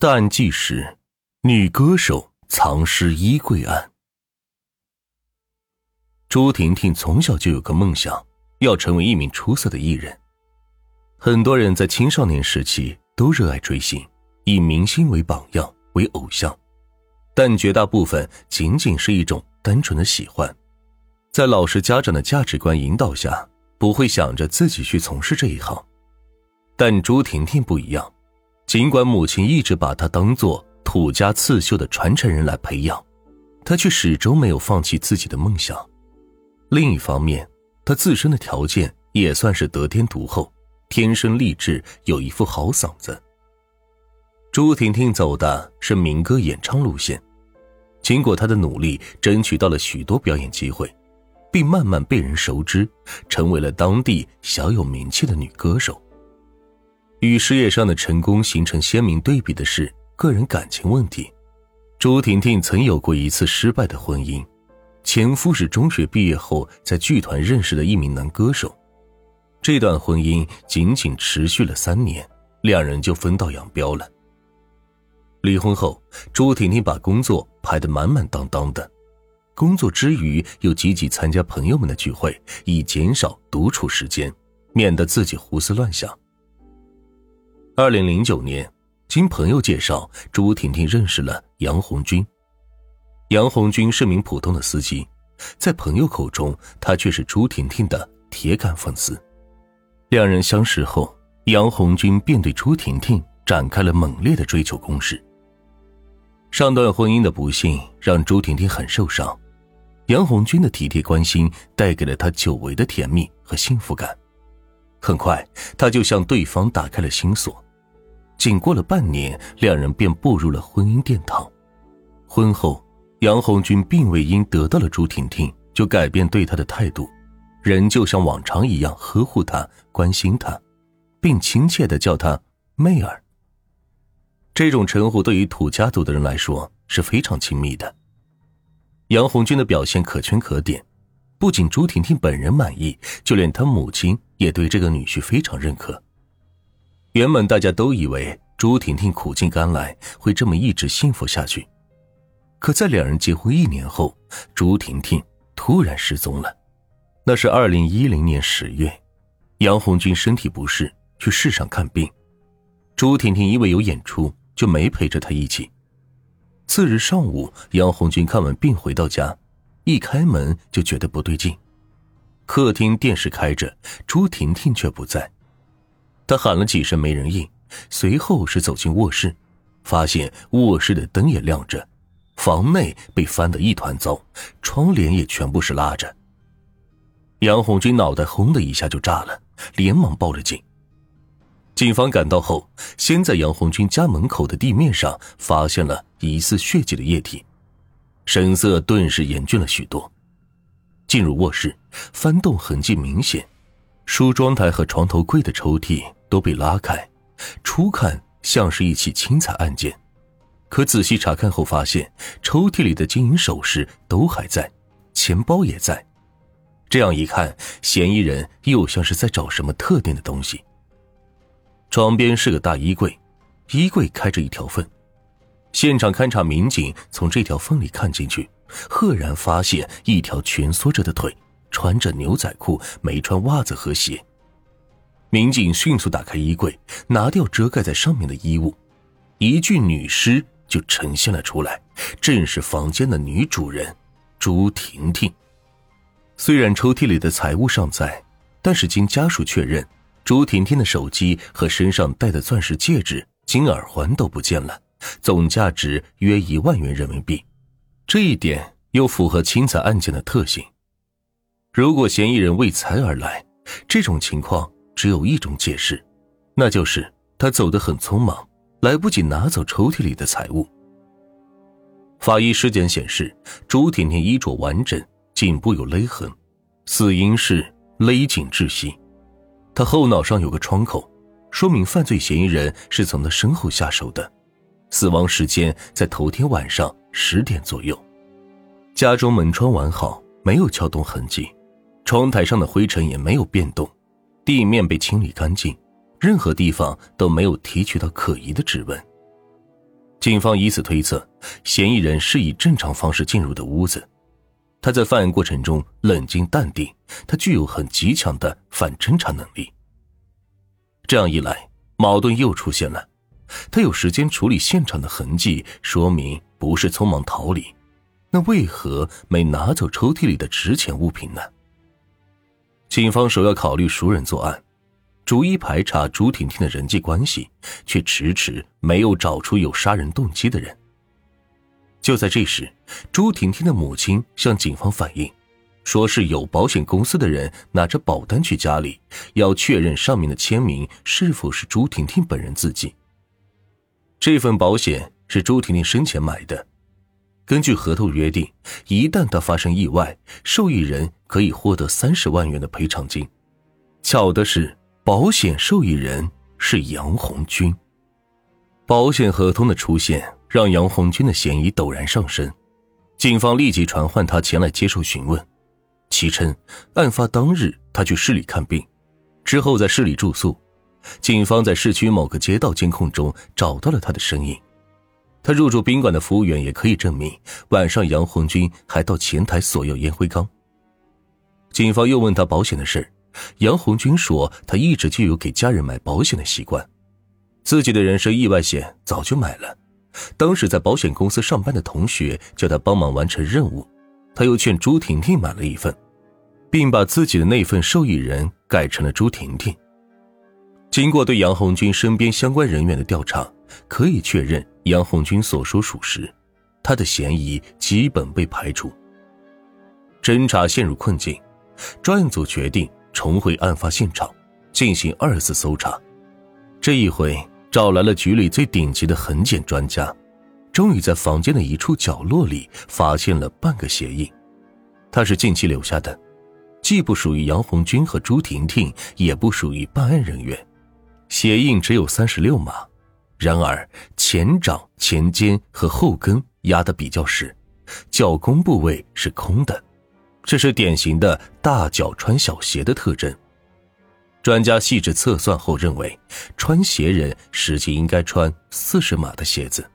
淡季时：女歌手藏尸衣柜案。朱婷婷从小就有个梦想，要成为一名出色的艺人。很多人在青少年时期都热爱追星，以明星为榜样为偶像，但绝大部分仅仅是一种单纯的喜欢，在老师家长的价值观引导下，不会想着自己去从事这一行。但朱婷婷不一样。尽管母亲一直把她当做土家刺绣的传承人来培养，她却始终没有放弃自己的梦想。另一方面，她自身的条件也算是得天独厚，天生丽质，有一副好嗓子。朱婷婷走的是民歌演唱路线，经过她的努力，争取到了许多表演机会，并慢慢被人熟知，成为了当地小有名气的女歌手。与事业上的成功形成鲜明对比的是个人感情问题。朱婷婷曾有过一次失败的婚姻，前夫是中学毕业后在剧团认识的一名男歌手。这段婚姻仅仅持续了三年，两人就分道扬镳了。离婚后，朱婷婷把工作排得满满当当的，工作之余又积极参加朋友们的聚会，以减少独处时间，免得自己胡思乱想。二零零九年，经朋友介绍，朱婷婷认识了杨红军。杨红军是名普通的司机，在朋友口中，他却是朱婷婷的铁杆粉丝。两人相识后，杨红军便对朱婷婷展开了猛烈的追求攻势。上段婚姻的不幸让朱婷婷很受伤，杨红军的体贴关心带给了她久违的甜蜜和幸福感。很快，她就向对方打开了心锁。仅过了半年，两人便步入了婚姻殿堂。婚后，杨红军并未因得到了朱婷婷就改变对她的态度，仍旧像往常一样呵护她、关心她，并亲切的叫她妹儿。这种称呼对于土家族的人来说是非常亲密的。杨红军的表现可圈可点，不仅朱婷婷本人满意，就连她母亲也对这个女婿非常认可。原本大家都以为朱婷婷苦尽甘来，会这么一直幸福下去。可在两人结婚一年后，朱婷婷突然失踪了。那是二零一零年十月，杨红军身体不适去市上看病，朱婷婷因为有演出，就没陪着他一起。次日上午，杨红军看完病回到家，一开门就觉得不对劲。客厅电视开着，朱婷婷却不在。他喊了几声没人应，随后是走进卧室，发现卧室的灯也亮着，房内被翻得一团糟，窗帘也全部是拉着。杨红军脑袋轰的一下就炸了，连忙报了警。警方赶到后，先在杨红军家门口的地面上发现了疑似血迹的液体，神色顿时严峻了许多。进入卧室，翻动痕迹明显，梳妆台和床头柜的抽屉。都被拉开，初看像是一起轻财案件，可仔细查看后发现，抽屉里的金银首饰都还在，钱包也在。这样一看，嫌疑人又像是在找什么特定的东西。床边是个大衣柜，衣柜开着一条缝，现场勘查民警从这条缝里看进去，赫然发现一条蜷缩着的腿，穿着牛仔裤，没穿袜子和鞋。民警迅速打开衣柜，拿掉遮盖在上面的衣物，一具女尸就呈现了出来，正是房间的女主人朱婷婷。虽然抽屉里的财物尚在，但是经家属确认，朱婷婷的手机和身上戴的钻石戒指、金耳环都不见了，总价值约一万元人民币。这一点又符合轻财案件的特性。如果嫌疑人为财而来，这种情况。只有一种解释，那就是他走得很匆忙，来不及拿走抽屉里的财物。法医尸检显示，朱婷婷衣着完整，颈部有勒痕，死因是勒颈窒息。她后脑上有个创口，说明犯罪嫌疑人是从她身后下手的。死亡时间在头天晚上十点左右。家中门窗完好，没有撬动痕迹，窗台上的灰尘也没有变动。地面被清理干净，任何地方都没有提取到可疑的指纹。警方以此推测，嫌疑人是以正常方式进入的屋子。他在犯案过程中冷静淡定，他具有很极强的反侦查能力。这样一来，矛盾又出现了。他有时间处理现场的痕迹，说明不是匆忙逃离。那为何没拿走抽屉里的值钱物品呢？警方首要考虑熟人作案，逐一排查朱婷婷的人际关系，却迟迟没有找出有杀人动机的人。就在这时，朱婷婷的母亲向警方反映，说是有保险公司的人拿着保单去家里，要确认上面的签名是否是朱婷婷本人自己。这份保险是朱婷婷生前买的，根据合同约定，一旦他发生意外，受益人可以获得三十万元的赔偿金。巧的是，保险受益人是杨红军。保险合同的出现让杨红军的嫌疑陡然上升，警方立即传唤他前来接受询问。其称，案发当日他去市里看病，之后在市里住宿。警方在市区某个街道监控中找到了他的身影，他入住宾馆的服务员也可以证明，晚上杨红军还到前台索要烟灰缸。警方又问他保险的事杨红军说他一直就有给家人买保险的习惯，自己的人身意外险早就买了，当时在保险公司上班的同学叫他帮忙完成任务，他又劝朱婷婷买了一份，并把自己的那份受益人改成了朱婷婷。经过对杨红军身边相关人员的调查，可以确认杨红军所说属实，他的嫌疑基本被排除。侦查陷入困境，专案组决定重回案发现场，进行二次搜查。这一回找来了局里最顶级的痕检专家，终于在房间的一处角落里发现了半个鞋印，它是近期留下的，既不属于杨红军和朱婷婷，也不属于办案人员。鞋印只有三十六码，然而前掌、前尖和后跟压得比较实，脚弓部位是空的，这是典型的大脚穿小鞋的特征。专家细致测算后认为，穿鞋人实际应该穿四十码的鞋子。